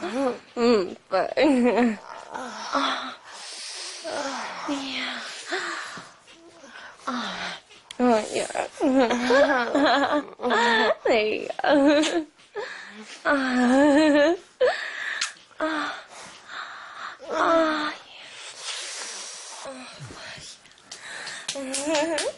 Mm, but yeah. Oh, yeah. there you go. Ah, ah, Oh, yeah.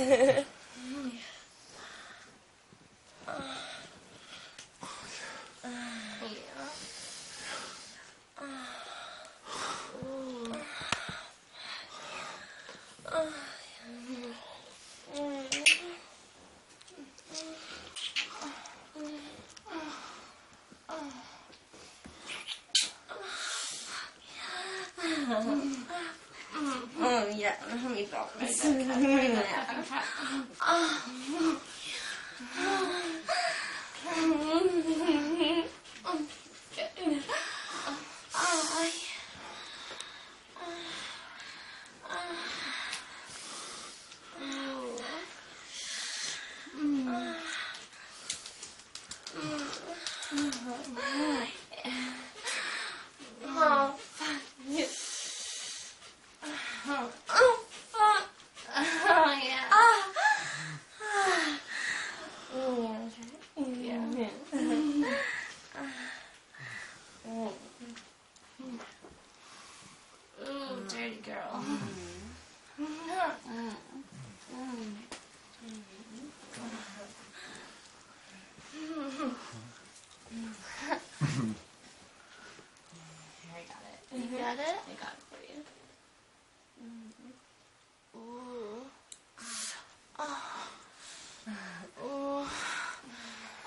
Mm-hmm. Me drop Oh,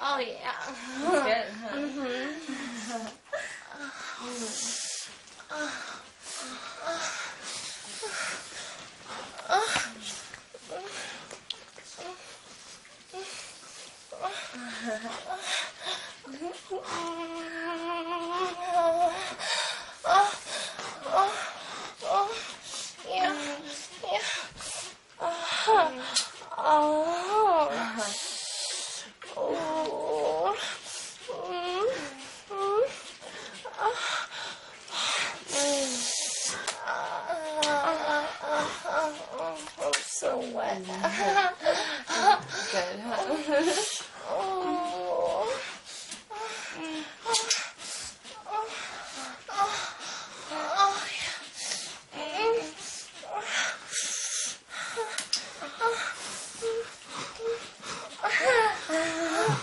Oh, yeah. Good, huh? so wet. Good, huh?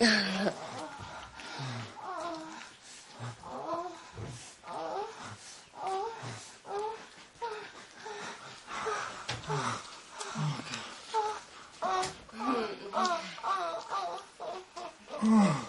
Oh, you